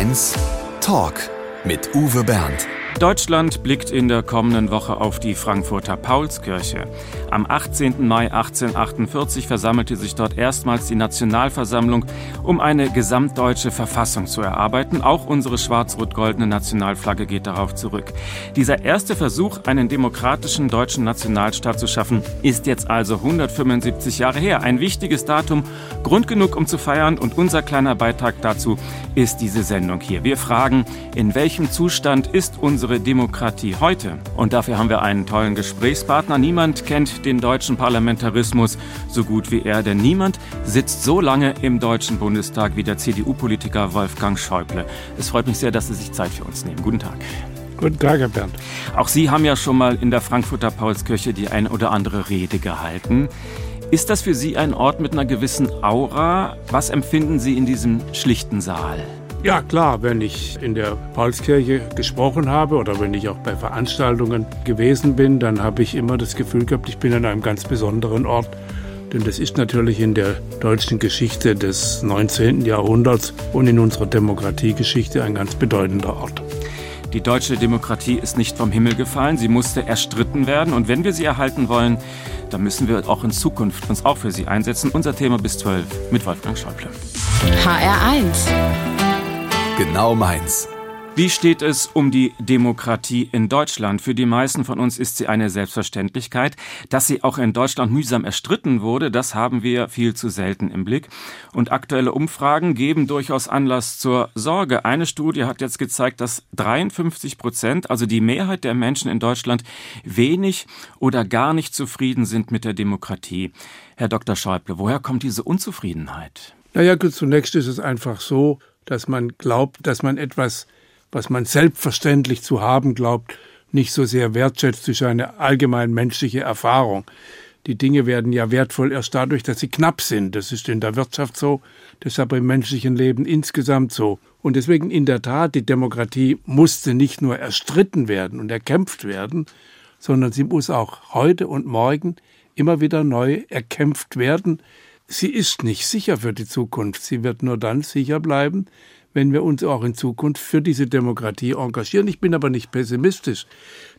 Mainz Talk mit Uwe Bernd. Deutschland blickt in der kommenden Woche auf die Frankfurter Paulskirche. Am 18. Mai 1848 versammelte sich dort erstmals die Nationalversammlung, um eine gesamtdeutsche Verfassung zu erarbeiten. Auch unsere schwarz-rot-goldene Nationalflagge geht darauf zurück. Dieser erste Versuch, einen demokratischen deutschen Nationalstaat zu schaffen, ist jetzt also 175 Jahre her. Ein wichtiges Datum, Grund genug, um zu feiern. Und unser kleiner Beitrag dazu ist diese Sendung hier. Wir fragen, in welchem Zustand ist unsere unsere Demokratie heute? Und dafür haben wir einen tollen Gesprächspartner. Niemand kennt den deutschen Parlamentarismus so gut wie er, denn niemand sitzt so lange im Deutschen Bundestag wie der CDU-Politiker Wolfgang Schäuble. Es freut mich sehr, dass Sie sich Zeit für uns nehmen. Guten Tag. Guten Tag, Herr Bernd. Auch Sie haben ja schon mal in der Frankfurter Paulskirche die ein oder andere Rede gehalten. Ist das für Sie ein Ort mit einer gewissen Aura? Was empfinden Sie in diesem schlichten Saal? Ja, klar, wenn ich in der Paulskirche gesprochen habe oder wenn ich auch bei Veranstaltungen gewesen bin, dann habe ich immer das Gefühl gehabt, ich bin an einem ganz besonderen Ort. Denn das ist natürlich in der deutschen Geschichte des 19. Jahrhunderts und in unserer Demokratiegeschichte ein ganz bedeutender Ort. Die deutsche Demokratie ist nicht vom Himmel gefallen, sie musste erstritten werden und wenn wir sie erhalten wollen, dann müssen wir auch in Zukunft uns auch für sie einsetzen. Unser Thema bis 12 mit Wolfgang Schäuble. HR1 Genau meins. Wie steht es um die Demokratie in Deutschland? Für die meisten von uns ist sie eine Selbstverständlichkeit. Dass sie auch in Deutschland mühsam erstritten wurde, das haben wir viel zu selten im Blick. Und aktuelle Umfragen geben durchaus Anlass zur Sorge. Eine Studie hat jetzt gezeigt, dass 53 Prozent, also die Mehrheit der Menschen in Deutschland, wenig oder gar nicht zufrieden sind mit der Demokratie. Herr Dr. Schäuble, woher kommt diese Unzufriedenheit? Naja, zunächst ist es einfach so, dass man glaubt, dass man etwas, was man selbstverständlich zu haben glaubt, nicht so sehr wertschätzt durch eine allgemein menschliche Erfahrung. Die Dinge werden ja wertvoll erst dadurch, dass sie knapp sind. Das ist in der Wirtschaft so, aber im menschlichen Leben insgesamt so. Und deswegen in der Tat, die Demokratie musste nicht nur erstritten werden und erkämpft werden, sondern sie muss auch heute und morgen immer wieder neu erkämpft werden, sie ist nicht sicher für die Zukunft. Sie wird nur dann sicher bleiben, wenn wir uns auch in Zukunft für diese Demokratie engagieren. Ich bin aber nicht pessimistisch,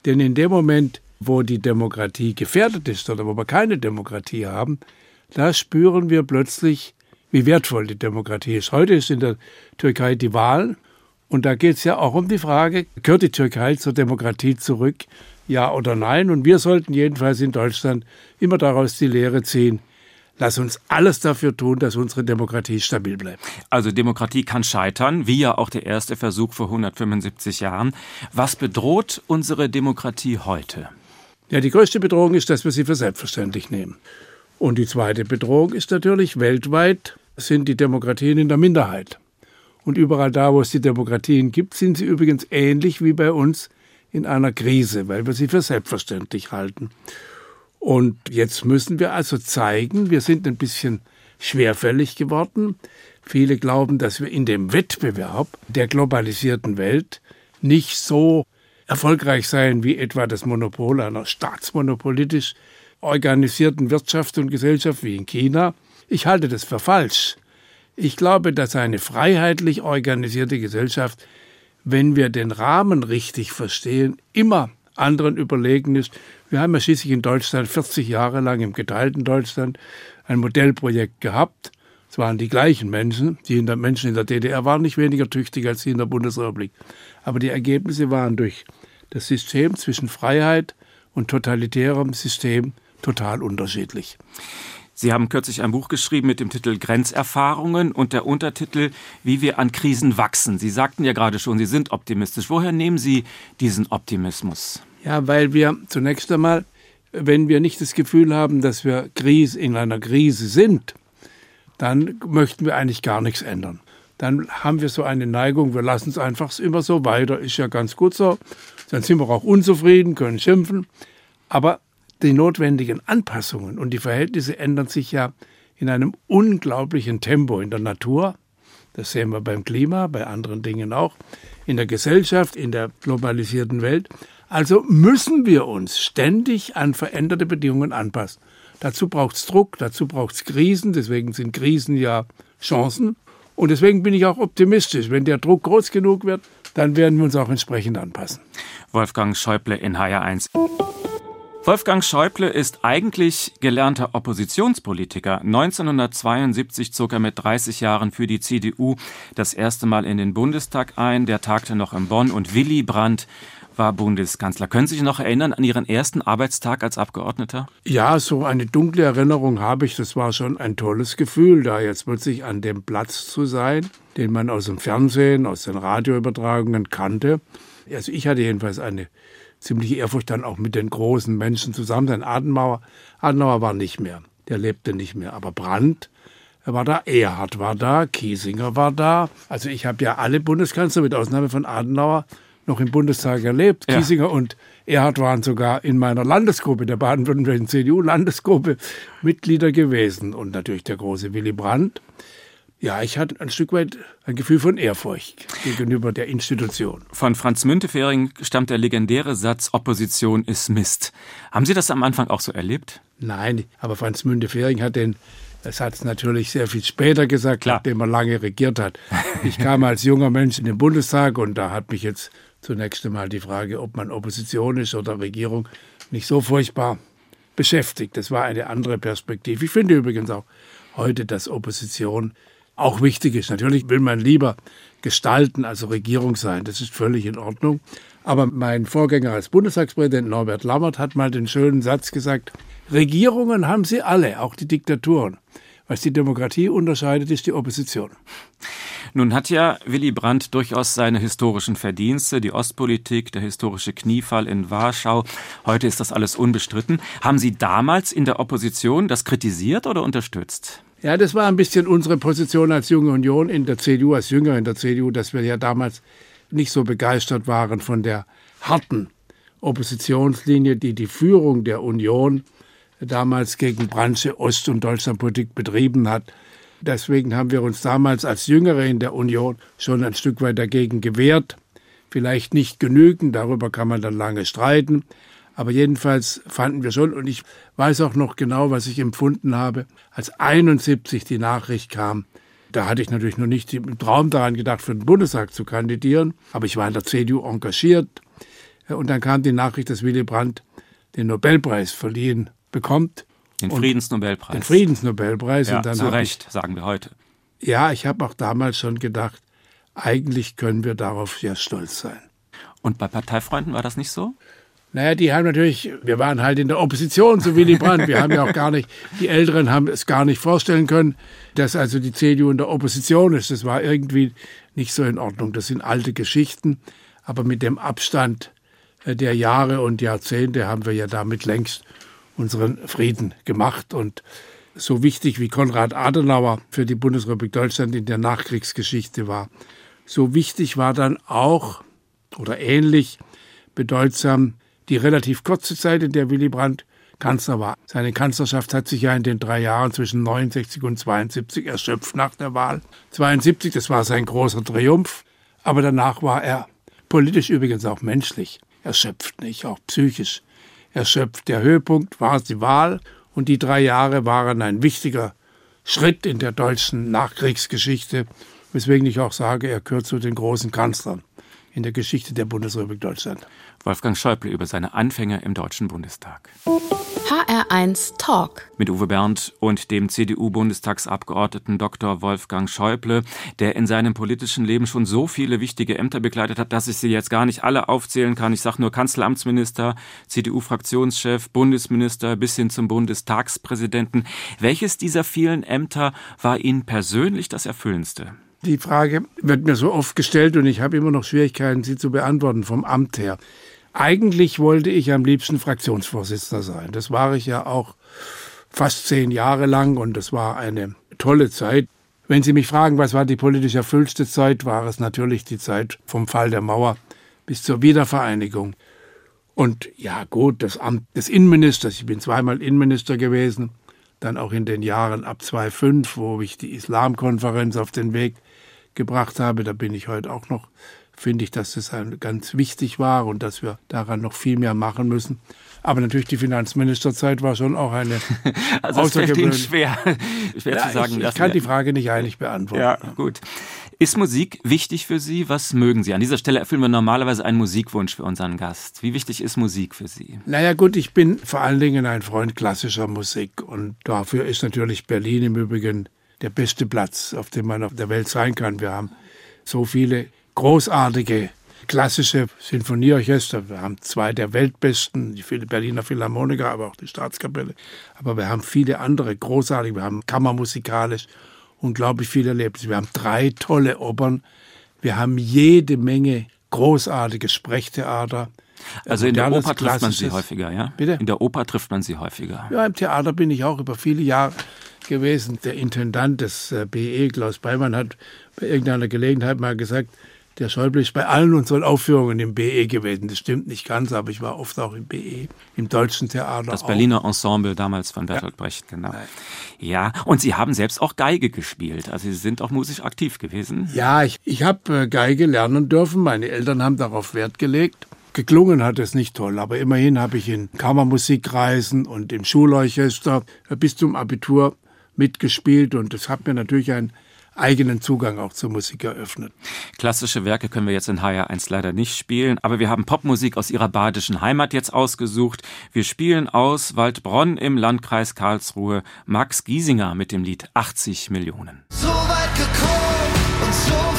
denn in dem Moment, wo die Demokratie gefährdet ist oder wo wir keine Demokratie haben, da spüren wir plötzlich, wie wertvoll die Demokratie ist. Heute ist in der Türkei die Wahl und da geht es ja auch um die Frage, gehört die Türkei zur Demokratie zurück, ja oder nein? Und wir sollten jedenfalls in Deutschland immer daraus die Lehre ziehen, Lass uns alles dafür tun, dass unsere Demokratie stabil bleibt. Also Demokratie kann scheitern, wie ja auch der erste Versuch vor 175 Jahren. Was bedroht unsere Demokratie heute? Ja, die größte Bedrohung ist, dass wir sie für selbstverständlich nehmen. Und die zweite Bedrohung ist natürlich, weltweit sind die Demokratien in der Minderheit. Und überall da, wo es die Demokratien gibt, sind sie übrigens ähnlich wie bei uns in einer Krise, weil wir sie für selbstverständlich halten. Und jetzt müssen wir also zeigen, wir sind ein bisschen schwerfällig geworden. Viele glauben, dass wir in dem Wettbewerb der globalisierten Welt nicht so erfolgreich seien wie etwa das Monopol einer staatsmonopolitisch organisierten Wirtschaft und Gesellschaft wie in China. Ich halte das für falsch. Ich glaube, dass eine freiheitlich organisierte Gesellschaft, wenn wir den Rahmen richtig verstehen, immer anderen überlegen ist. Wir haben ja schließlich in Deutschland 40 Jahre lang im geteilten Deutschland ein Modellprojekt gehabt. Es waren die gleichen Menschen, die in der Menschen in der DDR waren nicht weniger tüchtig als die in der Bundesrepublik. Aber die Ergebnisse waren durch das System zwischen Freiheit und totalitärem System total unterschiedlich. Sie haben kürzlich ein Buch geschrieben mit dem Titel Grenzerfahrungen und der Untertitel Wie wir an Krisen wachsen. Sie sagten ja gerade schon, Sie sind optimistisch. Woher nehmen Sie diesen Optimismus? Ja, weil wir zunächst einmal, wenn wir nicht das Gefühl haben, dass wir Krise, in einer Krise sind, dann möchten wir eigentlich gar nichts ändern. Dann haben wir so eine Neigung, wir lassen es einfach immer so weiter, ist ja ganz gut so. Dann sind wir auch unzufrieden, können schimpfen. Aber die notwendigen Anpassungen und die Verhältnisse ändern sich ja in einem unglaublichen Tempo in der Natur. Das sehen wir beim Klima, bei anderen Dingen auch, in der Gesellschaft, in der globalisierten Welt. Also müssen wir uns ständig an veränderte Bedingungen anpassen. Dazu braucht es Druck, dazu braucht es Krisen, deswegen sind Krisen ja Chancen. Und deswegen bin ich auch optimistisch. Wenn der Druck groß genug wird, dann werden wir uns auch entsprechend anpassen. Wolfgang Schäuble in HR1. Wolfgang Schäuble ist eigentlich gelernter Oppositionspolitiker. 1972 zog er mit 30 Jahren für die CDU das erste Mal in den Bundestag ein. Der tagte noch in Bonn und Willy Brandt war Bundeskanzler. Können Sie sich noch erinnern an Ihren ersten Arbeitstag als Abgeordneter? Ja, so eine dunkle Erinnerung habe ich. Das war schon ein tolles Gefühl, da jetzt plötzlich an dem Platz zu sein, den man aus dem Fernsehen, aus den Radioübertragungen kannte. Also ich hatte jedenfalls eine ziemliche Ehrfurcht dann auch mit den großen Menschen zusammen sein. Adenauer, Adenauer war nicht mehr, der lebte nicht mehr. Aber Brandt er war da, Erhard war da, Kiesinger war da. Also ich habe ja alle Bundeskanzler mit Ausnahme von Adenauer noch im Bundestag erlebt. Ja. Kiesinger und Erhard waren sogar in meiner Landesgruppe, der baden-württembergischen CDU-Landesgruppe, Mitglieder gewesen. Und natürlich der große Willy Brandt. Ja, ich hatte ein Stück weit ein Gefühl von Ehrfurcht gegenüber der Institution. Von Franz Müntefering stammt der legendäre Satz, Opposition ist Mist. Haben Sie das am Anfang auch so erlebt? Nein, aber Franz Müntefering hat den Satz natürlich sehr viel später gesagt, Klar. nachdem er lange regiert hat. Ich kam als junger Mensch in den Bundestag und da hat mich jetzt zunächst einmal die Frage, ob man Opposition ist oder Regierung, nicht so furchtbar beschäftigt. Das war eine andere Perspektive. Ich finde übrigens auch heute, dass Opposition auch wichtig ist. Natürlich will man lieber gestalten, also Regierung sein. Das ist völlig in Ordnung. Aber mein Vorgänger als Bundestagspräsident Norbert Lammert hat mal den schönen Satz gesagt, Regierungen haben sie alle, auch die Diktaturen. Was die Demokratie unterscheidet, ist die Opposition. Nun hat ja Willy Brandt durchaus seine historischen Verdienste, die Ostpolitik, der historische Kniefall in Warschau. Heute ist das alles unbestritten. Haben Sie damals in der Opposition das kritisiert oder unterstützt? Ja, das war ein bisschen unsere Position als Junge Union in der CDU, als Jünger in der CDU, dass wir ja damals nicht so begeistert waren von der harten Oppositionslinie, die die Führung der Union damals gegen Branche Ost- und Deutschlandpolitik betrieben hat. Deswegen haben wir uns damals als Jüngere in der Union schon ein Stück weit dagegen gewehrt. Vielleicht nicht genügend, darüber kann man dann lange streiten. Aber jedenfalls fanden wir schon, und ich weiß auch noch genau, was ich empfunden habe, als 71 die Nachricht kam, da hatte ich natürlich noch nicht im Traum daran gedacht, für den Bundestag zu kandidieren, aber ich war in der CDU engagiert. Und dann kam die Nachricht, dass Willy Brandt den Nobelpreis verliehen bekommt. Den Friedensnobelpreis. Den Friedensnobelpreis. Ja, und dann zu Recht, ich, sagen wir heute. Ja, ich habe auch damals schon gedacht, eigentlich können wir darauf sehr stolz sein. Und bei Parteifreunden war das nicht so? Naja, die haben natürlich, wir waren halt in der Opposition zu Willy Brandt. Wir haben ja auch gar nicht, die Älteren haben es gar nicht vorstellen können, dass also die CDU in der Opposition ist. Das war irgendwie nicht so in Ordnung. Das sind alte Geschichten. Aber mit dem Abstand äh, der Jahre und Jahrzehnte haben wir ja damit längst unseren Frieden gemacht. Und so wichtig wie Konrad Adenauer für die Bundesrepublik Deutschland in der Nachkriegsgeschichte war, so wichtig war dann auch oder ähnlich bedeutsam die relativ kurze Zeit, in der Willy Brandt Kanzler war. Seine Kanzlerschaft hat sich ja in den drei Jahren zwischen 69 und 72 erschöpft nach der Wahl. 72, das war sein großer Triumph, aber danach war er politisch übrigens auch menschlich erschöpft, nicht auch psychisch erschöpft. Der Höhepunkt war die Wahl und die drei Jahre waren ein wichtiger Schritt in der deutschen Nachkriegsgeschichte, weswegen ich auch sage, er gehört zu den großen Kanzlern in der Geschichte der Bundesrepublik Deutschland. Wolfgang Schäuble über seine Anfänge im Deutschen Bundestag. HR1 Talk. Mit Uwe Berndt und dem CDU-Bundestagsabgeordneten Dr. Wolfgang Schäuble, der in seinem politischen Leben schon so viele wichtige Ämter begleitet hat, dass ich sie jetzt gar nicht alle aufzählen kann. Ich sage nur Kanzleramtsminister, CDU-Fraktionschef, Bundesminister bis hin zum Bundestagspräsidenten. Welches dieser vielen Ämter war Ihnen persönlich das erfüllendste? Die Frage wird mir so oft gestellt und ich habe immer noch Schwierigkeiten, sie zu beantworten vom Amt her. Eigentlich wollte ich am liebsten Fraktionsvorsitzender sein. Das war ich ja auch fast zehn Jahre lang und das war eine tolle Zeit. Wenn Sie mich fragen, was war die politisch erfüllste Zeit, war es natürlich die Zeit vom Fall der Mauer bis zur Wiedervereinigung. Und ja gut, das Amt des Innenministers, ich bin zweimal Innenminister gewesen, dann auch in den Jahren ab 2005, wo ich die Islamkonferenz auf den Weg gebracht habe. Da bin ich heute auch noch, finde ich, dass das ganz wichtig war und dass wir daran noch viel mehr machen müssen. Aber natürlich die Finanzministerzeit war schon auch eine also Ihnen schwer, schwer ja, zu sagen. Ich, ich kann die Frage nicht eigentlich beantworten. Ja, gut. Ist Musik wichtig für Sie? Was mögen Sie? An dieser Stelle erfüllen wir normalerweise einen Musikwunsch für unseren Gast. Wie wichtig ist Musik für Sie? Naja gut, ich bin vor allen Dingen ein Freund klassischer Musik und dafür ist natürlich Berlin im Übrigen der beste Platz, auf dem man auf der Welt sein kann. Wir haben so viele großartige klassische Sinfonieorchester. Wir haben zwei der weltbesten, die Berliner Philharmoniker, aber auch die Staatskapelle. Aber wir haben viele andere großartige. Wir haben kammermusikalisch unglaublich viel erlebt. Wir haben drei tolle Opern. Wir haben jede Menge großartiges Sprechtheater. Also in der Oper trifft man sie häufiger, ja? Bitte? In der Oper trifft man sie häufiger. Ja, im Theater bin ich auch über viele Jahre gewesen. Der Intendant des äh, BE, Klaus Beimann, hat bei irgendeiner Gelegenheit mal gesagt, der Schäuble ist bei allen unseren Aufführungen im BE gewesen. Das stimmt nicht ganz, aber ich war oft auch im BE, im Deutschen Theater. Das Berliner Ensemble damals von Bertolt ja. Brecht, genau. Ja, und Sie haben selbst auch Geige gespielt. Also Sie sind auch musisch aktiv gewesen. Ja, ich, ich habe äh, Geige lernen dürfen. Meine Eltern haben darauf Wert gelegt. Geklungen hat es nicht toll, aber immerhin habe ich in Kammermusikreisen und im Schulorchester bis zum Abitur mitgespielt und das hat mir natürlich ein eigenen Zugang auch zur Musik eröffnet. Klassische Werke können wir jetzt in HR1 leider nicht spielen, aber wir haben Popmusik aus ihrer badischen Heimat jetzt ausgesucht. Wir spielen aus Waldbronn im Landkreis Karlsruhe Max Giesinger mit dem Lied 80 Millionen. So weit gekommen und so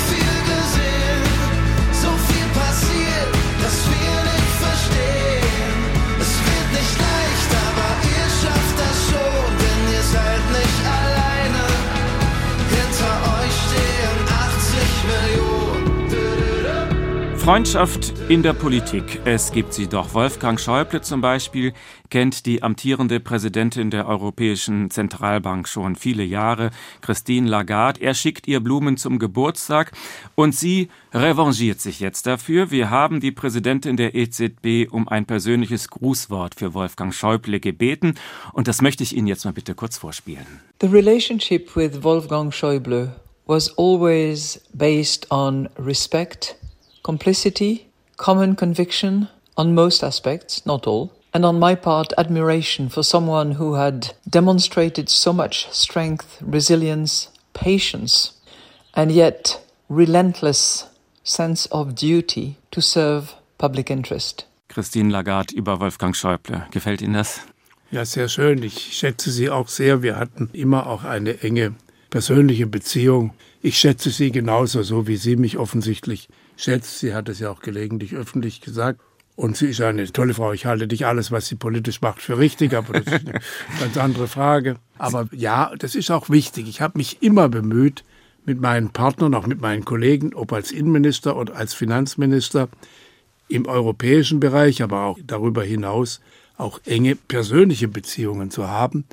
Freundschaft in der Politik. Es gibt sie doch. Wolfgang Schäuble zum Beispiel kennt die amtierende Präsidentin der Europäischen Zentralbank schon viele Jahre, Christine Lagarde. Er schickt ihr Blumen zum Geburtstag und sie revanchiert sich jetzt dafür. Wir haben die Präsidentin der EZB um ein persönliches Grußwort für Wolfgang Schäuble gebeten und das möchte ich Ihnen jetzt mal bitte kurz vorspielen. The relationship with Wolfgang Schäuble was always based on respect complicity, common conviction on most aspects, not all, and on my part, admiration for someone who had demonstrated so much strength, resilience, patience, and yet relentless sense of duty to serve public interest. Christine Lagarde über Wolfgang Schäuble. Gefällt Ihnen das? Ja, sehr schön. Ich schätze Sie auch sehr. Wir hatten immer auch eine enge persönliche Beziehung. Ich schätze Sie genauso, so wie Sie mich offensichtlich schätzt. Sie hat es ja auch gelegentlich öffentlich gesagt. Und sie ist eine tolle Frau. Ich halte nicht alles, was sie politisch macht, für richtig, aber das ist eine ganz andere Frage. Aber ja, das ist auch wichtig. Ich habe mich immer bemüht, mit meinen Partnern, auch mit meinen Kollegen, ob als Innenminister oder als Finanzminister, im europäischen Bereich, aber auch darüber hinaus, auch enge persönliche Beziehungen zu haben,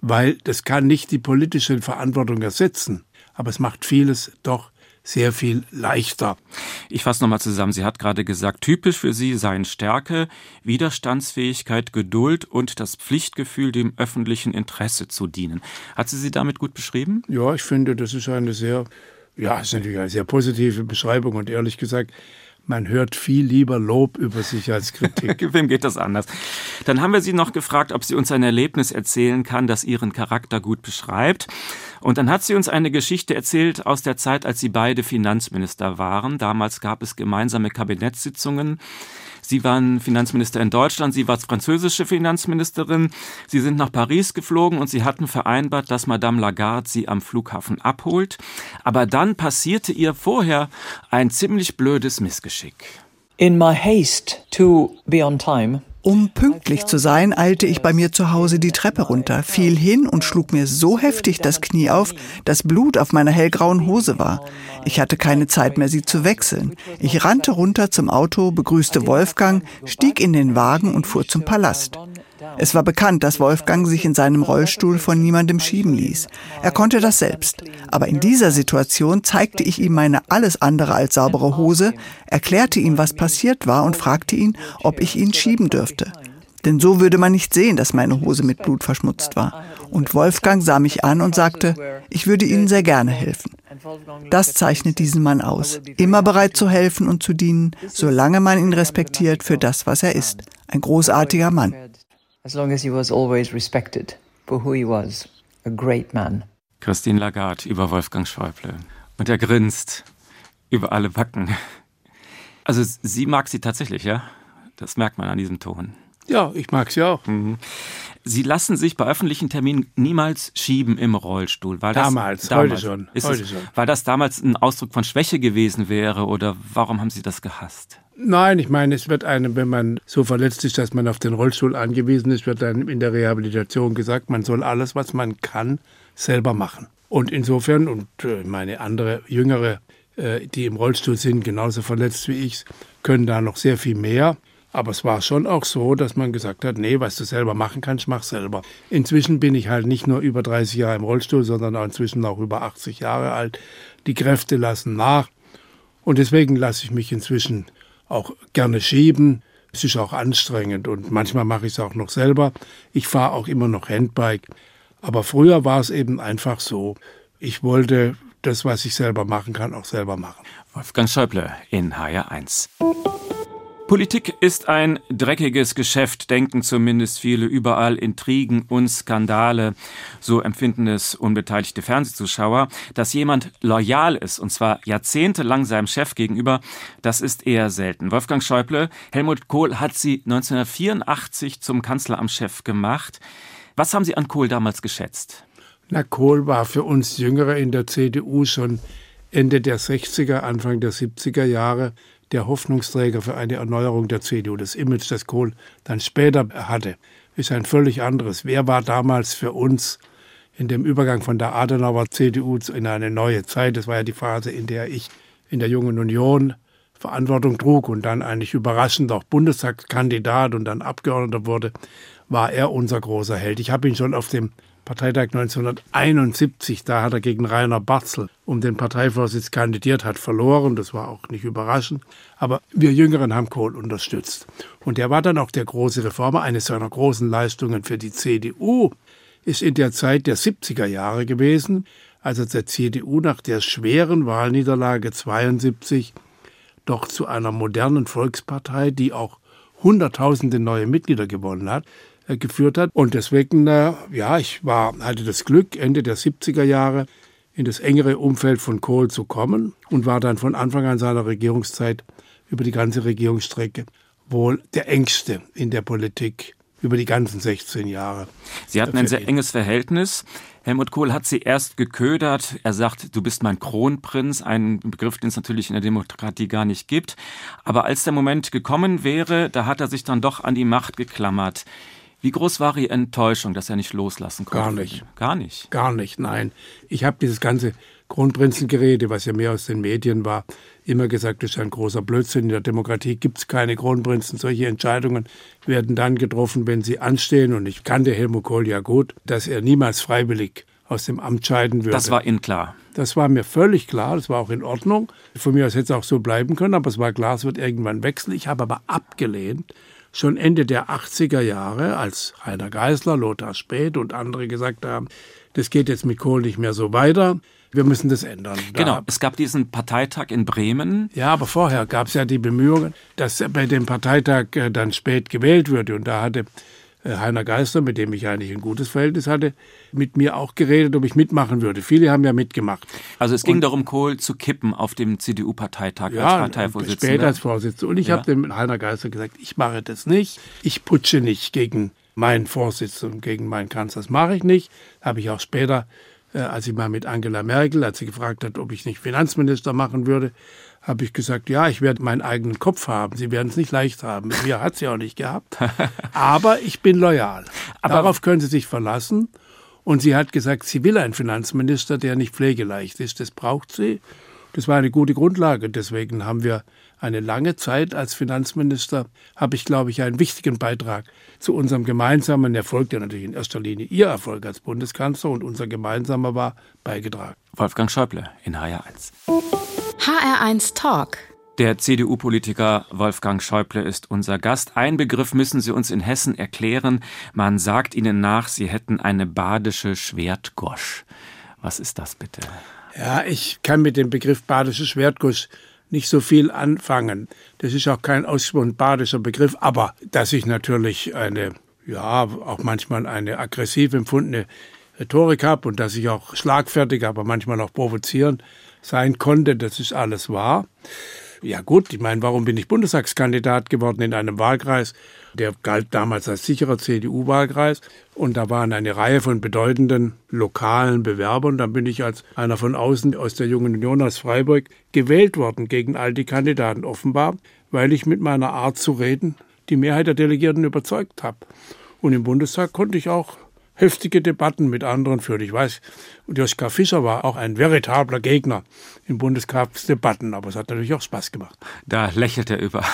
weil das kann nicht die politische Verantwortung ersetzen, aber es macht vieles doch sehr viel leichter. Ich fasse nochmal zusammen. Sie hat gerade gesagt, typisch für Sie seien Stärke, Widerstandsfähigkeit, Geduld und das Pflichtgefühl, dem öffentlichen Interesse zu dienen. Hat sie sie damit gut beschrieben? Ja, ich finde, das ist eine sehr, ja, ist natürlich eine sehr positive Beschreibung und ehrlich gesagt, man hört viel lieber Lob über sich als Kritik. Wem geht das anders? Dann haben wir Sie noch gefragt, ob sie uns ein Erlebnis erzählen kann, das Ihren Charakter gut beschreibt. Und dann hat sie uns eine Geschichte erzählt aus der Zeit, als sie beide Finanzminister waren. Damals gab es gemeinsame Kabinettssitzungen. Sie waren Finanzminister in Deutschland, Sie war französische Finanzministerin. Sie sind nach Paris geflogen und Sie hatten vereinbart, dass Madame Lagarde Sie am Flughafen abholt. Aber dann passierte ihr vorher ein ziemlich blödes Missgeschick. In my haste to be on time, um pünktlich zu sein, eilte ich bei mir zu Hause die Treppe runter, fiel hin und schlug mir so heftig das Knie auf, dass Blut auf meiner hellgrauen Hose war. Ich hatte keine Zeit mehr, sie zu wechseln. Ich rannte runter zum Auto, begrüßte Wolfgang, stieg in den Wagen und fuhr zum Palast. Es war bekannt, dass Wolfgang sich in seinem Rollstuhl von niemandem schieben ließ. Er konnte das selbst. Aber in dieser Situation zeigte ich ihm meine alles andere als saubere Hose, erklärte ihm, was passiert war und fragte ihn, ob ich ihn schieben dürfte. Denn so würde man nicht sehen, dass meine Hose mit Blut verschmutzt war. Und Wolfgang sah mich an und sagte, ich würde Ihnen sehr gerne helfen. Das zeichnet diesen Mann aus. Immer bereit zu helfen und zu dienen, solange man ihn respektiert für das, was er ist. Ein großartiger Mann. As long as he was always respected for who he was. A great man. Christine Lagarde über Wolfgang Schäuble. Und er grinst über alle Backen. Also sie mag sie tatsächlich, ja? Das merkt man an diesem Ton. Ja, ich mag sie auch. Mhm. Sie lassen sich bei öffentlichen Terminen niemals schieben im Rollstuhl. Weil das, Damals, heute schon, Ist heute es, schon. Weil das damals ein Ausdruck von Schwäche gewesen wäre oder warum haben Sie das gehasst? Nein, ich meine, es wird einem, wenn man so verletzt ist, dass man auf den Rollstuhl angewiesen ist, wird einem in der Rehabilitation gesagt, man soll alles, was man kann, selber machen. Und insofern, und äh, meine andere Jüngere, äh, die im Rollstuhl sind, genauso verletzt wie ich, können da noch sehr viel mehr. Aber es war schon auch so, dass man gesagt hat, nee, was du selber machen kannst, mach selber. Inzwischen bin ich halt nicht nur über 30 Jahre im Rollstuhl, sondern auch inzwischen auch über 80 Jahre alt. Die Kräfte lassen nach. Und deswegen lasse ich mich inzwischen auch gerne schieben. Es ist auch anstrengend und manchmal mache ich es auch noch selber. Ich fahre auch immer noch Handbike. Aber früher war es eben einfach so. Ich wollte das, was ich selber machen kann, auch selber machen. Wolfgang Schäuble in HR1. Politik ist ein dreckiges Geschäft, denken zumindest viele überall Intrigen und Skandale. So empfinden es unbeteiligte Fernsehzuschauer. Dass jemand loyal ist, und zwar jahrzehntelang seinem Chef gegenüber, das ist eher selten. Wolfgang Schäuble, Helmut Kohl hat sie 1984 zum Kanzleramtschef gemacht. Was haben Sie an Kohl damals geschätzt? Na, Kohl war für uns Jüngere in der CDU schon Ende der 60er, Anfang der 70er Jahre der Hoffnungsträger für eine Erneuerung der CDU. Das Image, das Kohl dann später hatte, ist ein völlig anderes. Wer war damals für uns in dem Übergang von der Adenauer CDU in eine neue Zeit? Das war ja die Phase, in der ich in der Jungen Union Verantwortung trug und dann eigentlich überraschend auch Bundestagskandidat und dann Abgeordneter wurde, war er unser großer Held. Ich habe ihn schon auf dem Parteitag 1971, da hat er gegen Rainer Barzel um den Parteivorsitz kandidiert, hat verloren, das war auch nicht überraschend. Aber wir Jüngeren haben Kohl unterstützt. Und er war dann auch der große Reformer. Eine seiner großen Leistungen für die CDU ist in der Zeit der 70er Jahre gewesen, als er der CDU nach der schweren Wahlniederlage 72 doch zu einer modernen Volkspartei, die auch Hunderttausende neue Mitglieder gewonnen hat, geführt hat. Und deswegen, äh, ja, ich war, hatte das Glück, Ende der 70er Jahre in das engere Umfeld von Kohl zu kommen und war dann von Anfang an seiner Regierungszeit über die ganze Regierungsstrecke wohl der engste in der Politik über die ganzen 16 Jahre. Sie hatten ein sehr enges Verhältnis. Helmut Kohl hat Sie erst geködert. Er sagt, du bist mein Kronprinz, ein Begriff, den es natürlich in der Demokratie gar nicht gibt. Aber als der Moment gekommen wäre, da hat er sich dann doch an die Macht geklammert. Wie groß war Ihre Enttäuschung, dass er nicht loslassen konnte? Gar nicht. Gar nicht? Gar nicht, nein. Ich habe dieses ganze Kronprinzengerede, was ja mehr aus den Medien war, immer gesagt, das ist ein großer Blödsinn. In der Demokratie gibt es keine Kronprinzen. Solche Entscheidungen werden dann getroffen, wenn sie anstehen. Und ich kannte Helmut Kohl ja gut, dass er niemals freiwillig aus dem Amt scheiden würde. Das war Ihnen klar. Das war mir völlig klar, das war auch in Ordnung. Von mir aus hätte es auch so bleiben können, aber es war klar, es wird irgendwann wechseln. Ich habe aber abgelehnt, schon Ende der 80er Jahre, als Rainer Geisler, Lothar Späth und andere gesagt haben, das geht jetzt mit Kohl nicht mehr so weiter. Wir müssen das ändern. Da Genau, es gab diesen Parteitag in Bremen. ja, aber vorher gab es ja die Bemühungen, dass bei dem Parteitag äh, dann spät gewählt würde. Und da hatte Heiner Geister, mit dem ich eigentlich ein gutes Verhältnis hatte, mit mir auch geredet, ob ich mitmachen würde. Viele haben ja mitgemacht. Also es ging darum, Kohl zu kippen auf dem CDU-Parteitag als Ja, Parteivorsitzender. später als Vorsitzender. Und ich Ja. habe dem Heiner Geister gesagt, ich mache das nicht. Ich putsche nicht gegen meinen Vorsitzenden, gegen meinen Kanzler. Das mache ich nicht. Habe ich auch später, äh, als ich mal mit Angela Merkel, als sie gefragt hat, ob ich nicht Finanzminister machen würde, habe ich gesagt, ja, ich werde meinen eigenen Kopf haben. Sie werden es nicht leicht haben. Mit mir hat sie auch nicht gehabt. Aber ich bin loyal. Aber- Darauf können Sie sich verlassen. Und sie hat gesagt, sie will einen Finanzminister, der nicht pflegeleicht ist. Das braucht sie. Das war eine gute Grundlage. Deswegen haben wir eine lange Zeit als Finanzminister, habe ich, glaube ich, einen wichtigen Beitrag zu unserem gemeinsamen Erfolg, der natürlich in erster Linie Ihr Erfolg als Bundeskanzler und unser gemeinsamer war, beigetragen. Wolfgang Schäuble in HR1. HR1 Talk. Der CDU-Politiker Wolfgang Schäuble ist unser Gast. Ein Begriff müssen Sie uns in Hessen erklären. Man sagt Ihnen nach, Sie hätten eine badische Schwertgosch. Was ist das bitte? Ja, ich kann mit dem Begriff badische Schwertguss nicht so viel anfangen. Das ist auch kein ausgesprochen badischer Begriff, aber dass ich natürlich eine, ja, auch manchmal eine aggressiv empfundene Rhetorik habe und dass ich auch schlagfertig, aber manchmal auch provozierend sein konnte, das ist alles wahr. Ja gut, ich meine, warum bin ich Bundestagskandidat geworden in einem Wahlkreis? Der galt damals als sicherer CDU-Wahlkreis und da waren eine Reihe von bedeutenden lokalen Bewerbern. Dann bin ich als einer von außen aus der Jungen Union aus Freiburg gewählt worden gegen all die Kandidaten offenbar, weil ich mit meiner Art zu reden die Mehrheit der Delegierten überzeugt habe. Und im Bundestag konnte ich auch heftige Debatten mit anderen führen. Ich weiß, Joschka Fischer war auch ein veritabler Gegner in Bundestagsdebatten, aber es hat natürlich auch Spaß gemacht. Da lächelt er über.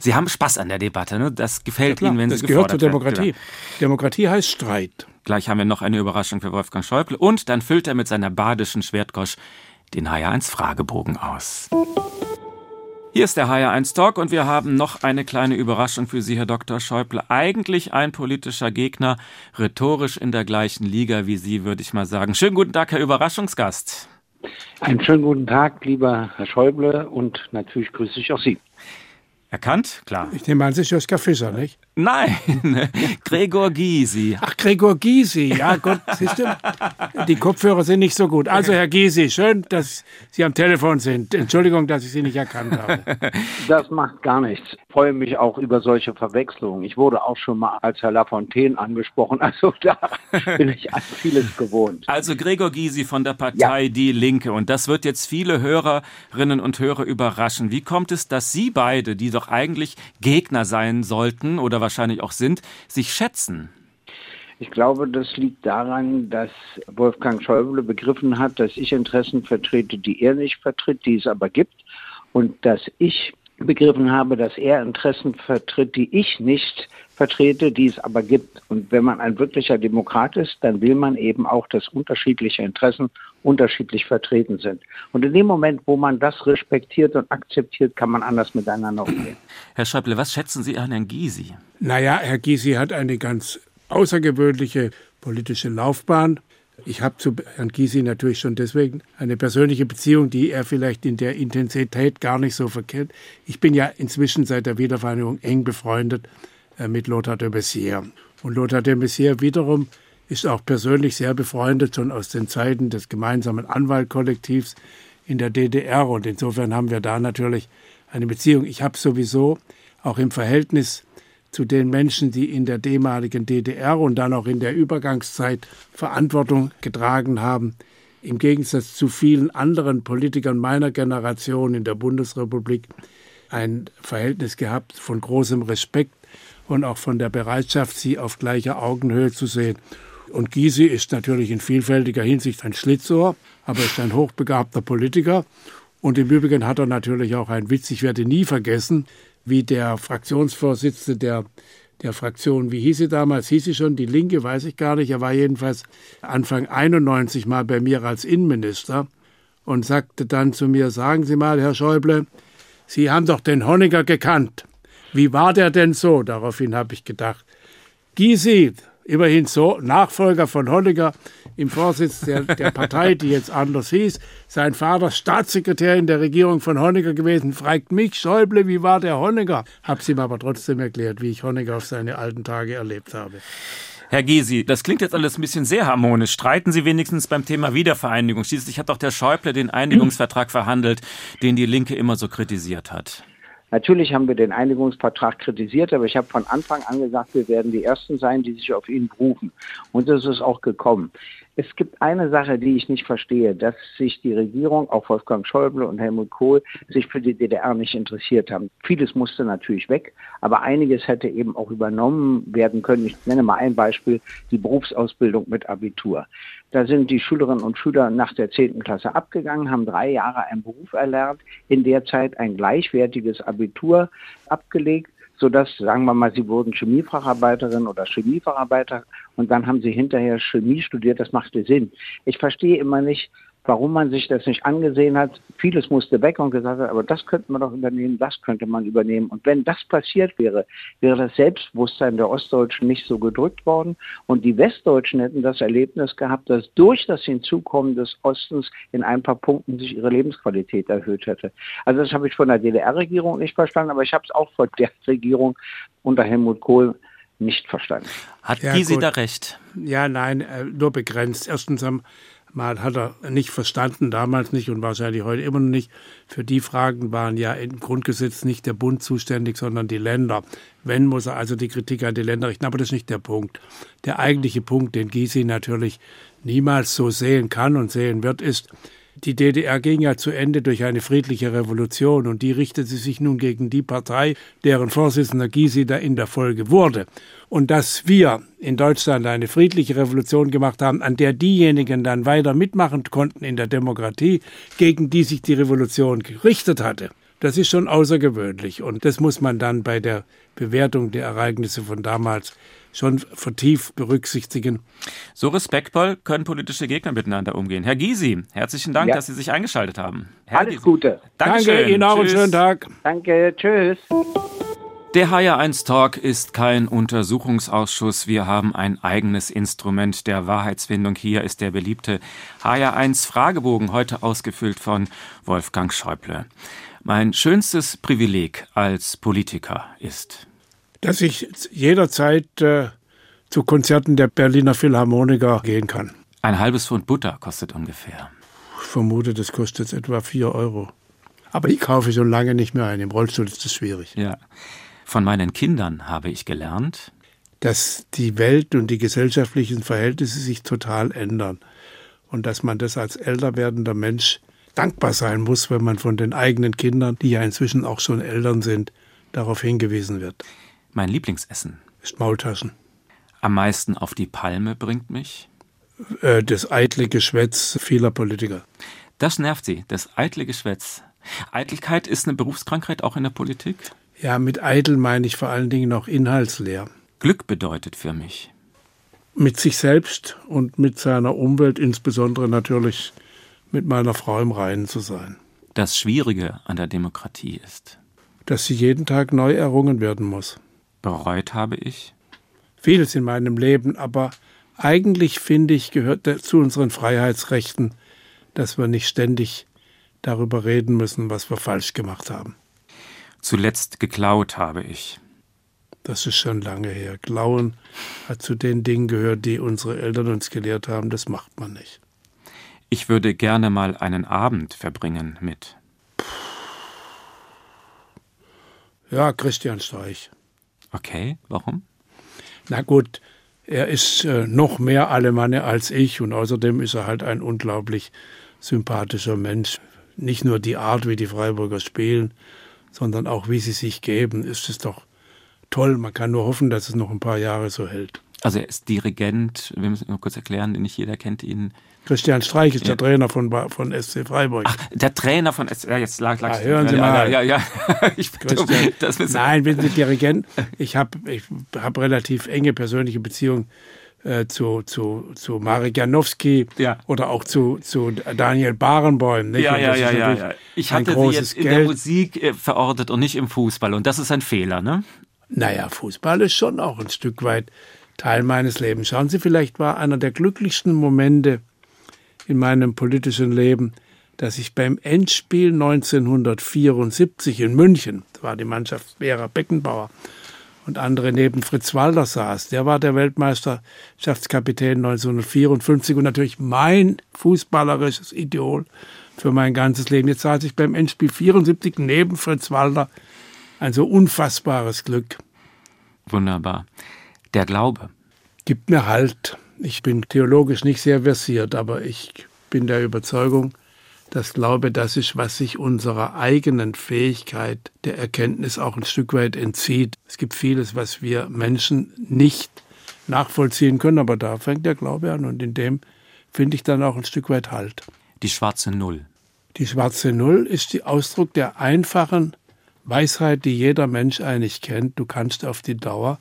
Sie haben Spaß an der Debatte, ne? Das gefällt Ja, Ihnen, wenn das Sie gehört zur Demokratie. werden. Demokratie heißt Streit. Gleich haben wir noch eine Überraschung für Wolfgang Schäuble und dann füllt er mit seiner badischen Schwertgosch den HR1 Fragebogen aus. Hier ist der HR1 Talk und wir haben noch eine kleine Überraschung für Sie, Herr Dr. Schäuble. Eigentlich ein politischer Gegner, rhetorisch in der gleichen Liga wie Sie, würde ich mal sagen. Schönen guten Tag, Herr Überraschungsgast. Einen schönen guten Tag, lieber Herr Schäuble, und natürlich grüße ich auch Sie. Erkannt? Klar. Ich nehme an, es ist Joschka Fischer, nicht? Nein, Gregor Gysi. Ach, Gregor Gysi. Ja, Gott, siehst du, die Kopfhörer sind nicht so gut. Also, Herr Gysi, schön, dass Sie am Telefon sind. Entschuldigung, dass ich Sie nicht erkannt habe. Das macht gar nichts. Ich freue mich auch über solche Verwechslungen. Ich wurde auch schon mal als Herr Lafontaine angesprochen, also da bin ich an vieles gewohnt. Also Gregor Gysi von der Partei Die Linke. Und das wird jetzt viele Hörerinnen und Hörer überraschen. Wie kommt es, dass Sie beide, die doch eigentlich Gegner sein sollten oder wahrscheinlich auch sind, sich schätzen? Ich glaube, das liegt daran, dass Wolfgang Schäuble begriffen hat, dass ich Interessen vertrete, die er nicht vertritt, die es aber gibt. Und dass ich begriffen habe, dass er Interessen vertritt, die ich nicht vertrete, die es aber gibt. Und wenn man ein wirklicher Demokrat ist, dann will man eben auch, dass unterschiedliche Interessen unterschiedlich vertreten sind. Und in dem Moment, wo man das respektiert und akzeptiert, kann man anders miteinander umgehen. Herr Schäuble, was schätzen Sie an Herrn Gysi? Naja, Herr Gysi hat eine ganz außergewöhnliche politische Laufbahn. Ich habe zu Herrn Gysi natürlich schon deswegen eine persönliche Beziehung, die er vielleicht in der Intensität gar nicht so verkennt. Ich bin ja inzwischen seit der Wiedervereinigung eng befreundet mit Lothar de Maizière. Und Lothar de Maizière wiederum ist auch persönlich sehr befreundet, schon aus den Zeiten des gemeinsamen Anwaltkollektivs in der DDR. Und insofern haben wir da natürlich eine Beziehung. Ich habe sowieso auch im Verhältnis zu den Menschen, die in der ehemaligen DDR und dann auch in der Übergangszeit Verantwortung getragen haben, im Gegensatz zu vielen anderen Politikern meiner Generation in der Bundesrepublik ein Verhältnis gehabt von großem Respekt und auch von der Bereitschaft, sie auf gleicher Augenhöhe zu sehen. Und Gysi ist natürlich in vielfältiger Hinsicht ein Schlitzohr, aber ist ein hochbegabter Politiker. Und im Übrigen hat er natürlich auch einen Witz, ich werde nie vergessen, wie der Fraktionsvorsitzende der, der Fraktion, wie hieß sie damals, hieß sie schon, die Linke, weiß ich gar nicht, er war jedenfalls Anfang 91 mal bei mir als Innenminister und sagte dann zu mir, sagen Sie mal, Herr Schäuble, Sie haben doch den Honecker gekannt. Wie war der denn so? Daraufhin habe ich gedacht, Gysi, immerhin so, Nachfolger von Honecker im Vorsitz der, der Partei, die jetzt anders hieß. Sein Vater Staatssekretär in der Regierung von Honecker gewesen, fragt mich, Schäuble, wie war der Honecker? Hab's ihm aber trotzdem erklärt, wie ich Honecker auf seine alten Tage erlebt habe. Herr Gysi, das klingt jetzt alles ein bisschen sehr harmonisch. Streiten Sie wenigstens beim Thema Wiedervereinigung. Schließlich hat doch der Schäuble den Einigungsvertrag verhandelt, den die Linke immer so kritisiert hat. Natürlich haben wir den Einigungsvertrag kritisiert, aber ich habe von Anfang an gesagt, wir werden die Ersten sein, die sich auf ihn berufen. Und das ist auch gekommen. Es gibt eine Sache, die ich nicht verstehe, dass sich die Regierung, auch Wolfgang Schäuble und Helmut Kohl, sich für die DDR nicht interessiert haben. Vieles musste natürlich weg, aber einiges hätte eben auch übernommen werden können. Ich nenne mal ein Beispiel, die Berufsausbildung mit Abitur. Da sind die Schülerinnen und Schüler nach der 10. Klasse abgegangen, haben drei Jahre einen Beruf erlernt, in der Zeit ein gleichwertiges Abitur abgelegt sodass, sagen wir mal, sie wurden Chemiefacharbeiterin oder Chemiefacharbeiter und dann haben sie hinterher Chemie studiert, das machte Sinn. Ich verstehe immer nicht, warum man sich das nicht angesehen hat. Vieles musste weg und gesagt hat, aber das könnte man doch übernehmen, das könnte man übernehmen. Und wenn das passiert wäre, wäre das Selbstbewusstsein der Ostdeutschen nicht so gedrückt worden. Und die Westdeutschen hätten das Erlebnis gehabt, dass durch das Hinzukommen des Ostens in ein paar Punkten sich ihre Lebensqualität erhöht hätte. Also das habe ich von der DDR-Regierung nicht verstanden, aber ich habe es auch von der Regierung unter Helmut Kohl nicht verstanden. Hat Ja, da recht? Ja, nein, äh, nur begrenzt. Erstens mal hat er nicht verstanden, damals nicht und wahrscheinlich heute immer noch nicht. Für die Fragen waren ja im Grundgesetz nicht der Bund zuständig, sondern die Länder. Wenn, muss er also die Kritik an die Länder richten. Aber das ist nicht der Punkt. Der eigentliche Punkt, den Gysi natürlich niemals so sehen kann und sehen wird, ist, die DDR ging ja zu Ende durch eine friedliche Revolution und die richtete sich nun gegen die Partei, deren Vorsitzender Gysi da in der Folge wurde. Und dass wir in Deutschland eine friedliche Revolution gemacht haben, an der diejenigen dann weiter mitmachen konnten in der Demokratie, gegen die sich die Revolution gerichtet hatte, das ist schon außergewöhnlich. Und das muss man dann bei der Bewertung der Ereignisse von damals schon vertieft berücksichtigen. So respektvoll können politische Gegner miteinander umgehen. Herr Gysi, herzlichen Dank, Ja. dass Sie sich eingeschaltet haben. Herr Alles Gysi. Gute. Dankeschön. Danke Ihnen auch einen Tschüss. schönen Tag. Danke, tschüss. Der HR1 Talk ist kein Untersuchungsausschuss. Wir haben ein eigenes Instrument der Wahrheitsfindung. Hier ist der beliebte HR1 Fragebogen, heute ausgefüllt von Wolfgang Schäuble. Mein schönstes Privileg als Politiker ist. dass ich jederzeit äh, zu Konzerten der Berliner Philharmoniker gehen kann. Ein halbes Pfund Butter kostet ungefähr. Ich vermute, das kostet etwa 4 Euro. Aber ich kaufe schon lange nicht mehr ein. Im Rollstuhl ist das schwierig. Ja. Von meinen Kindern habe ich gelernt, Dass die Welt und die gesellschaftlichen Verhältnisse sich total ändern. Und dass man das als älter werdender Mensch dankbar sein muss, wenn man von den eigenen Kindern, die ja inzwischen auch schon Eltern sind, darauf hingewiesen wird. mein Lieblingsessen. Ist Maultaschen. Am meisten auf die Palme bringt mich. Äh, das eitle Geschwätz vieler Politiker. Das nervt sie, das eitle Geschwätz. Eitelkeit ist eine Berufskrankheit auch in der Politik. Ja, mit eitel meine ich vor allen Dingen auch inhaltsleer. Glück bedeutet für mich. mit sich selbst und mit seiner Umwelt, insbesondere natürlich mit meiner Frau im Reinen zu sein. Das Schwierige an der Demokratie ist. Dass sie jeden Tag neu errungen werden muss. Bereut habe ich. Vieles in meinem Leben, aber eigentlich finde ich, gehört zu unseren Freiheitsrechten, dass wir nicht ständig darüber reden müssen, was wir falsch gemacht haben. Zuletzt geklaut habe ich. Das ist schon lange her. Klauen hat zu den Dingen gehört, die unsere Eltern uns gelehrt haben. Das macht man nicht. Ich würde gerne mal einen Abend verbringen mit. Ja, Christian Streich. Okay, warum? Na gut, er ist äh, noch mehr Alemanne als ich und außerdem ist er halt ein unglaublich sympathischer Mensch. Nicht nur die Art, wie die Freiburger spielen, sondern auch wie sie sich geben, ist es doch toll. Man kann nur hoffen, dass es noch ein paar Jahre so hält. Also er ist Dirigent, wir müssen nur kurz erklären, nicht jeder kennt ihn. Christian Streich ist Ja. der Trainer von, von SC Freiburg. Ach, der Trainer von S ja, jetzt lag, lag Ah, hören Sie ja, mal. Ja, ja, ja. Ich bin. Christian, das Nein, wenn Sie Dirigent, ich habe ich hab relativ enge persönliche Beziehungen äh, zu, zu, zu Marek Janowski Ja. oder auch zu, zu Daniel Barenboim. Nicht? Ja, ja, das ja, ja, ja. Ich hatte sie jetzt in der Geld. Musik äh, verortet und nicht im Fußball. Und das ist ein Fehler, ne? Naja, Fußball ist schon auch ein Stück weit Teil meines Lebens. Schauen Sie, vielleicht war einer der glücklichsten Momente in meinem politischen Leben, dass ich beim Endspiel 1974 in München, da war die Mannschaft Vera Beckenbauer und andere neben Fritz Walter saß. Der war der Weltmeisterschaftskapitän 1954 und natürlich mein fußballerisches Idol für mein ganzes Leben. Jetzt saß ich beim Endspiel 74 neben Fritz Walter. Ein so unfassbares Glück. Wunderbar. Der Glaube. Gibt mir Halt. Ich bin theologisch nicht sehr versiert, aber ich bin der Überzeugung, dass Glaube das ist, was sich unserer eigenen Fähigkeit der Erkenntnis auch ein Stück weit entzieht. Es gibt vieles, was wir Menschen nicht nachvollziehen können, aber da fängt der Glaube an und in dem finde ich dann auch ein Stück weit Halt. Die schwarze Null. Die schwarze Null ist der Ausdruck der einfachen Weisheit, die jeder Mensch eigentlich kennt. Du kannst auf die Dauer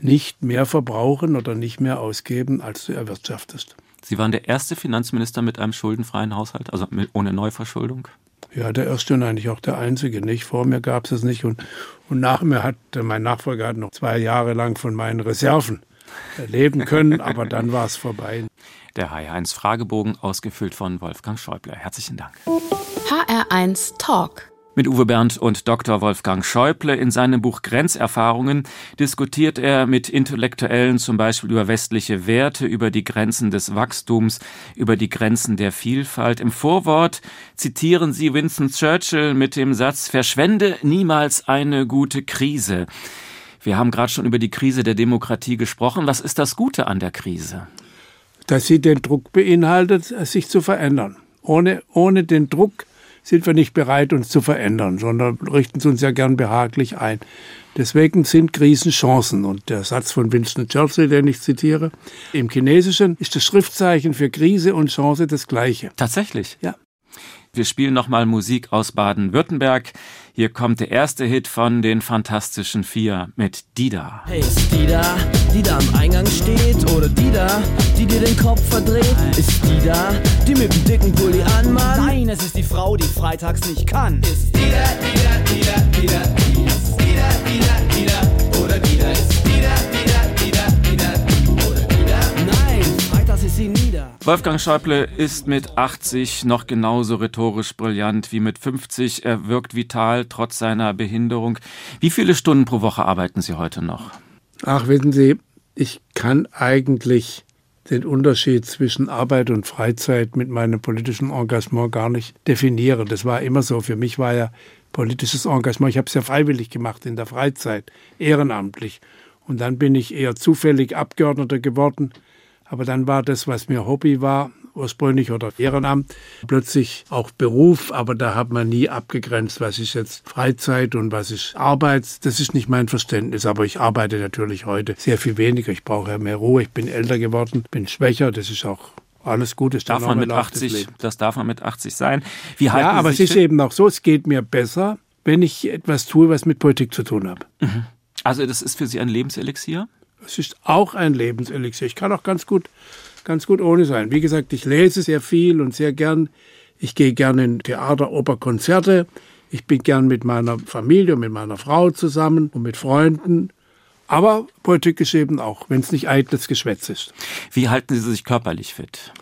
nicht mehr verbrauchen oder nicht mehr ausgeben, als du erwirtschaftest. Sie waren der erste Finanzminister mit einem schuldenfreien Haushalt, also mit, ohne Neuverschuldung? Ja, der erste und eigentlich auch der einzige nicht. Vor mir gab es es nicht und, und nach mir hat mein Nachfolger hat noch zwei Jahre lang von meinen Reserven leben können, aber dann war es vorbei. Der HR1 Fragebogen ausgefüllt von Wolfgang Schäuble. Herzlichen Dank. HR1 Talk. Mit Uwe Bernd und Dr. Wolfgang Schäuble in seinem Buch Grenzerfahrungen diskutiert er mit Intellektuellen zum Beispiel über westliche Werte, über die Grenzen des Wachstums, über die Grenzen der Vielfalt. Im Vorwort zitieren sie Winston Churchill mit dem Satz Verschwende niemals eine gute Krise. Wir haben gerade schon über die Krise der Demokratie gesprochen. Was ist das Gute an der Krise? Dass sie den Druck beinhaltet, sich zu verändern. Ohne, ohne den Druck sind wir nicht bereit, uns zu verändern, sondern richten uns ja gern behaglich ein. Deswegen sind Krisen Chancen. Und der Satz von Winston Churchill, den ich zitiere, im Chinesischen ist das Schriftzeichen für Krise und Chance das gleiche. Tatsächlich? Ja. Wir spielen nochmal Musik aus Baden-Württemberg. Hier kommt der erste Hit von den Fantastischen Vier mit Dida. Hey, ist die da, die da am Eingang steht? Oder die da, die dir den Kopf verdreht? Ist die da, die mit dem dicken Pulli anmalt? Nein, es ist die Frau, die freitags nicht kann. Ist die da, die da, die da, die Wolfgang Schäuble ist mit 80 noch genauso rhetorisch brillant wie mit 50. Er wirkt vital trotz seiner Behinderung. Wie viele Stunden pro Woche arbeiten Sie heute noch? Ach, wissen Sie, ich kann eigentlich den Unterschied zwischen Arbeit und Freizeit mit meinem politischen Engagement gar nicht definieren. Das war immer so. Für mich war ja politisches Engagement, ich habe es ja freiwillig gemacht in der Freizeit, ehrenamtlich. Und dann bin ich eher zufällig Abgeordneter geworden. Aber dann war das, was mir Hobby war, ursprünglich oder Ehrenamt, plötzlich auch Beruf, aber da hat man nie abgegrenzt, was ist jetzt Freizeit und was ist Arbeit. Das ist nicht mein Verständnis, aber ich arbeite natürlich heute sehr viel weniger. Ich brauche ja mehr Ruhe, ich bin älter geworden, bin schwächer, das ist auch alles gut. Das darf man mit 80, das darf man mit 80 sein. Wie ja, aber es ist fit? eben auch so, es geht mir besser, wenn ich etwas tue, was mit Politik zu tun hat. Also das ist für Sie ein Lebenselixier? Es ist auch ein Lebenselixier. Ich kann auch ganz gut, ganz gut ohne sein. Wie gesagt, ich lese sehr viel und sehr gern. Ich gehe gerne in Theater, Oper, Konzerte. Ich bin gern mit meiner Familie, mit meiner Frau zusammen und mit Freunden. Aber Politik ist eben auch, wenn es nicht eitles Geschwätz ist. Wie halten Sie sich körperlich fit?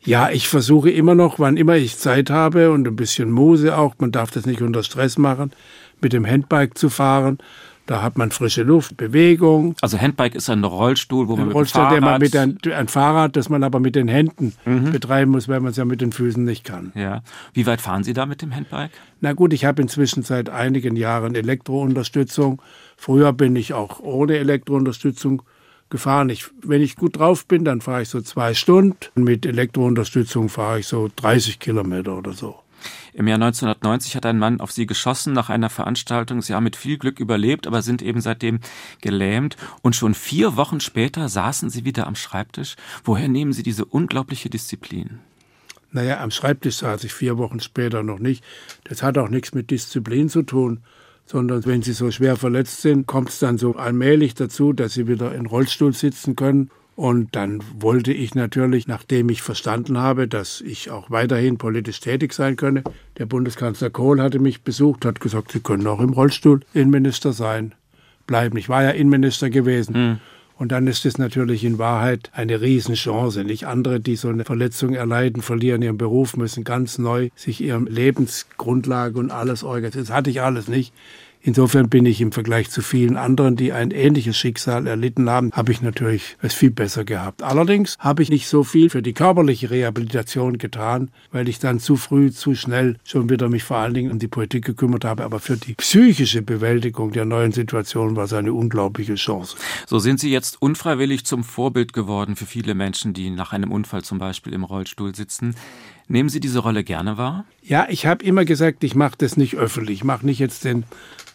Ja, ich versuche immer noch, wann immer ich Zeit habe und ein bisschen Muse auch, man darf das nicht unter Stress machen, mit dem Handbike zu fahren. Da hat man frische Luft, Bewegung. Also Handbike ist ein Rollstuhl, wo man ein mit Rollstuhl, dem Fahrrad... der man mit ein, ein Fahrrad, das man aber mit den Händen mhm. betreiben muss, weil man es ja mit den Füßen nicht kann. Ja. Wie weit fahren Sie da mit dem Handbike? Na gut, ich habe inzwischen seit einigen Jahren Elektrounterstützung. Früher bin ich auch ohne Elektrounterstützung gefahren. Ich, wenn ich gut drauf bin, dann fahre ich so zwei Stunden. Mit Elektrounterstützung fahre ich so 30 Kilometer oder so. Im Jahr 1990 hat ein Mann auf sie geschossen nach einer Veranstaltung. Sie haben mit viel Glück überlebt, aber sind eben seitdem gelähmt. Und schon vier Wochen später saßen sie wieder am Schreibtisch. Woher nehmen Sie diese unglaubliche Disziplin? Naja, am Schreibtisch saß ich vier Wochen später noch nicht. Das hat auch nichts mit Disziplin zu tun, sondern wenn Sie so schwer verletzt sind, kommt es dann so allmählich dazu, dass Sie wieder in Rollstuhl sitzen können. Und dann wollte ich natürlich, nachdem ich verstanden habe, dass ich auch weiterhin politisch tätig sein könne, der Bundeskanzler Kohl hatte mich besucht, hat gesagt, Sie können auch im Rollstuhl Innenminister sein, bleiben. Ich war ja Innenminister gewesen. Mhm. Und dann ist es natürlich in Wahrheit eine Riesenchance. Nicht andere, die so eine Verletzung erleiden, verlieren ihren Beruf, müssen ganz neu sich ihrem Lebensgrundlage und alles organisieren. Das hatte ich alles nicht. Insofern bin ich im Vergleich zu vielen anderen, die ein ähnliches Schicksal erlitten haben, habe ich natürlich es viel besser gehabt. Allerdings habe ich nicht so viel für die körperliche Rehabilitation getan, weil ich dann zu früh, zu schnell schon wieder mich vor allen Dingen um die Politik gekümmert habe. Aber für die psychische Bewältigung der neuen Situation war es eine unglaubliche Chance. So sind Sie jetzt unfreiwillig zum Vorbild geworden für viele Menschen, die nach einem Unfall zum Beispiel im Rollstuhl sitzen. Nehmen Sie diese Rolle gerne wahr? Ja, ich habe immer gesagt, ich mache das nicht öffentlich. Ich mache nicht jetzt den,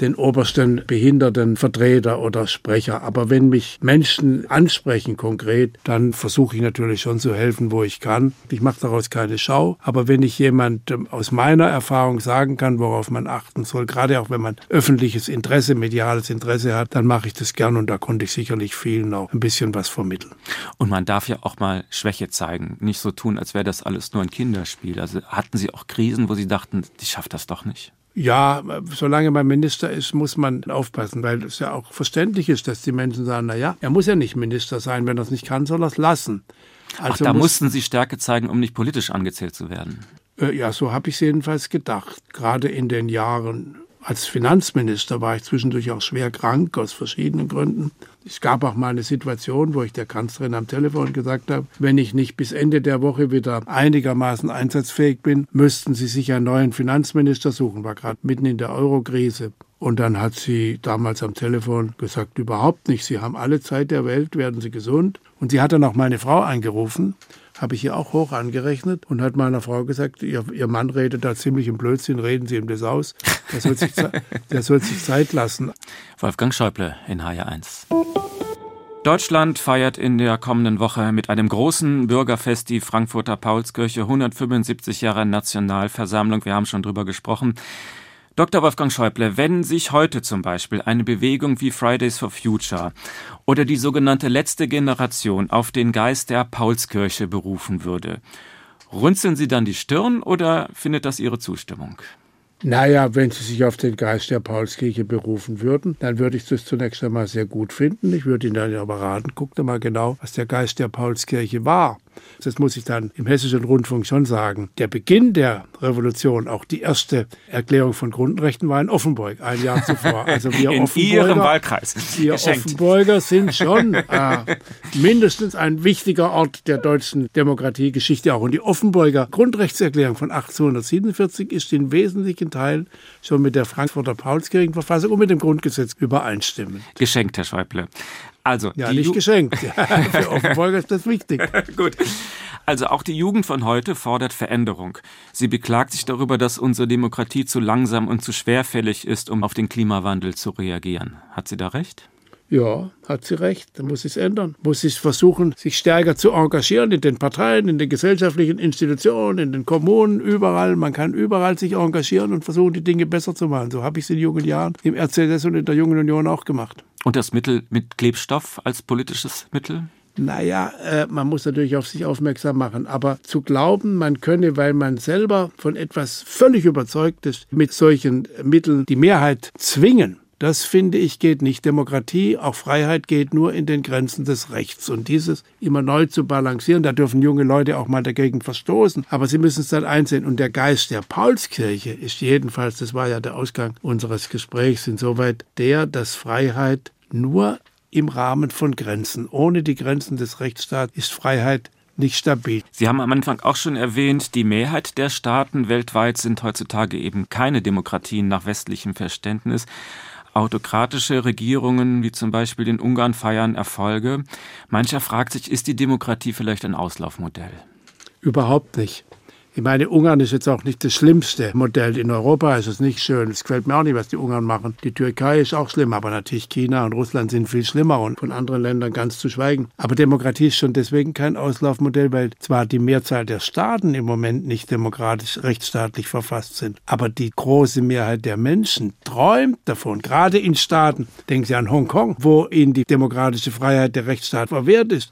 den obersten Behindertenvertreter oder Sprecher. Aber wenn mich Menschen ansprechen konkret, dann versuche ich natürlich schon zu helfen, wo ich kann. Ich mache daraus keine Schau. Aber wenn ich jemand aus meiner Erfahrung sagen kann, worauf man achten soll, gerade auch wenn man öffentliches Interesse, mediales Interesse hat, dann mache ich das gern und da konnte ich sicherlich vielen auch ein bisschen was vermitteln. Und man darf ja auch mal Schwäche zeigen. Nicht so tun, als wäre das alles nur ein Kinderspiel. Also hatten Sie auch Krisen, wo Sie dachten, ich schaffe das doch nicht? Ja, solange man Minister ist, muss man aufpassen, weil es ja auch verständlich ist, dass die Menschen sagen, na ja, er muss ja nicht Minister sein, wenn er es nicht kann, soll er es lassen. Also Ach, da mussten Sie Stärke zeigen, um nicht politisch angezählt zu werden. Äh, ja, so habe ich es jedenfalls gedacht. Gerade in den Jahren als Finanzminister war ich zwischendurch auch schwer krank aus verschiedenen Gründen. Es gab auch mal eine Situation, wo ich der Kanzlerin am Telefon gesagt habe, wenn ich nicht bis Ende der Woche wieder einigermaßen einsatzfähig bin, müssten Sie sich einen neuen Finanzminister suchen. War gerade mitten in der Eurokrise. Und dann hat sie damals am Telefon gesagt, überhaupt nicht. Sie haben alle Zeit der Welt, werden Sie gesund. Und sie hat dann auch meine Frau angerufen habe ich ihr auch hoch angerechnet und hat meiner Frau gesagt, ihr, ihr Mann redet da ziemlich im Blödsinn, reden Sie ihm das aus. Der soll sich, der soll sich Zeit lassen. Wolfgang Schäuble in HR1. Deutschland feiert in der kommenden Woche mit einem großen Bürgerfest die Frankfurter Paulskirche 175 Jahre Nationalversammlung. Wir haben schon drüber gesprochen. Dr. Wolfgang Schäuble, wenn sich heute zum Beispiel eine Bewegung wie Fridays for Future oder die sogenannte letzte Generation auf den Geist der Paulskirche berufen würde, runzeln Sie dann die Stirn oder findet das Ihre Zustimmung? Naja, wenn Sie sich auf den Geist der Paulskirche berufen würden, dann würde ich das zunächst einmal sehr gut finden. Ich würde Ihnen dann aber raten, guckt mal genau, was der Geist der Paulskirche war. Das muss ich dann im Hessischen Rundfunk schon sagen. Der Beginn der Revolution, auch die erste Erklärung von Grundrechten war in Offenburg, ein Jahr zuvor. Also wir in Ihrem Wahlkreis. Wir Geschenkt. Offenburger sind schon äh, mindestens ein wichtiger Ort der deutschen Demokratiegeschichte auch. Und die Offenburger Grundrechtserklärung von 1847 ist in wesentlichen Teilen schon mit der Frankfurter Paulskirchenverfassung und mit dem Grundgesetz übereinstimmend. Geschenkt, Herr Schäuble. Also, ja, nicht Ju geschenkt. Ja, für Offenburger ist das wichtig. Gut. Also auch die Jugend von heute fordert Veränderung. Sie beklagt sich darüber, dass unsere Demokratie zu langsam und zu schwerfällig ist, um auf den Klimawandel zu reagieren. Hat sie da recht? Ja, hat sie recht. Da muss es ändern. Muss es versuchen, sich stärker zu engagieren in den Parteien, in den gesellschaftlichen Institutionen, in den Kommunen, überall. Man kann überall sich engagieren und versuchen, die Dinge besser zu machen. So habe ich es in jungen Jahren im RCDS und in der Jungen Union auch gemacht. Und das Mittel mit Klebstoff als politisches Mittel? Naja, äh, man muss natürlich auf sich aufmerksam machen. Aber zu glauben, man könne, weil man selber von etwas völlig überzeugt ist, mit solchen Mitteln die Mehrheit zwingen, das finde ich geht nicht. Demokratie, auch Freiheit geht nur in den Grenzen des Rechts. Und dieses immer neu zu balancieren, da dürfen junge Leute auch mal dagegen verstoßen. Aber sie müssen es dann einsehen. Und der Geist der Paulskirche ist jedenfalls, das war ja der Ausgang unseres Gesprächs, insoweit der, dass Freiheit nur im Rahmen von Grenzen, ohne die Grenzen des Rechtsstaats, ist Freiheit nicht stabil. Sie haben am Anfang auch schon erwähnt, die Mehrheit der Staaten weltweit sind heutzutage eben keine Demokratien nach westlichem Verständnis. Autokratische Regierungen wie zum Beispiel in Ungarn feiern Erfolge. Mancher fragt sich, ist die Demokratie vielleicht ein Auslaufmodell? Überhaupt nicht. Ich meine, Ungarn ist jetzt auch nicht das schlimmste Modell. In Europa ist es nicht schön. Es gefällt mir auch nicht, was die Ungarn machen. Die Türkei ist auch schlimm, aber natürlich China und Russland sind viel schlimmer und von anderen Ländern ganz zu schweigen. Aber Demokratie ist schon deswegen kein Auslaufmodell, weil zwar die Mehrzahl der Staaten im Moment nicht demokratisch, rechtsstaatlich verfasst sind, aber die große Mehrheit der Menschen träumt davon, gerade in Staaten, denken Sie an Hongkong, wo ihnen die demokratische Freiheit der Rechtsstaat verwehrt ist.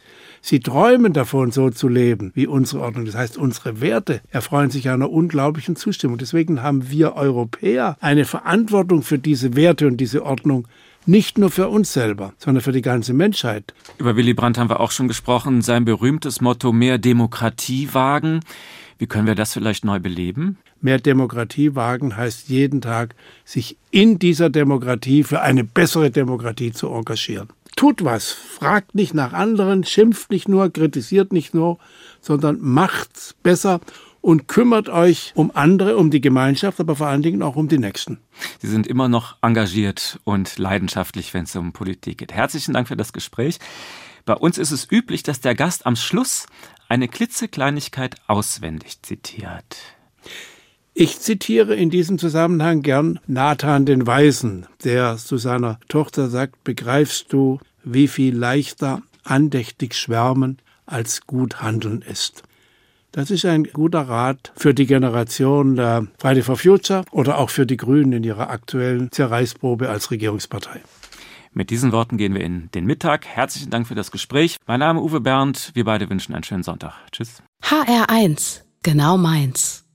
Sie träumen davon, so zu leben wie unsere Ordnung. Das heißt, unsere Werte erfreuen sich einer unglaublichen Zustimmung. Deswegen haben wir Europäer eine Verantwortung für diese Werte und diese Ordnung, nicht nur für uns selber, sondern für die ganze Menschheit. Über Willy Brandt haben wir auch schon gesprochen. Sein berühmtes Motto mehr Demokratie wagen. Wie können wir das vielleicht neu beleben? Mehr Demokratie wagen heißt jeden Tag, sich in dieser Demokratie für eine bessere Demokratie zu engagieren. Tut was, fragt nicht nach anderen, schimpft nicht nur, kritisiert nicht nur, sondern macht's besser und kümmert euch um andere, um die Gemeinschaft, aber vor allen Dingen auch um die Nächsten. Sie sind immer noch engagiert und leidenschaftlich, wenn es um Politik geht. Herzlichen Dank für das Gespräch. Bei uns ist es üblich, dass der Gast am Schluss eine klitzekleinigkeit auswendig zitiert. Ich zitiere in diesem Zusammenhang gern Nathan den Weisen, der zu seiner Tochter sagt, begreifst du, wie viel leichter andächtig schwärmen als gut handeln ist. Das ist ein guter Rat für die Generation der Friday for Future oder auch für die Grünen in ihrer aktuellen Zerreißprobe als Regierungspartei. Mit diesen Worten gehen wir in den Mittag. Herzlichen Dank für das Gespräch. Mein Name ist Uwe Bernd. Wir beide wünschen einen schönen Sonntag. Tschüss. HR1, genau meins.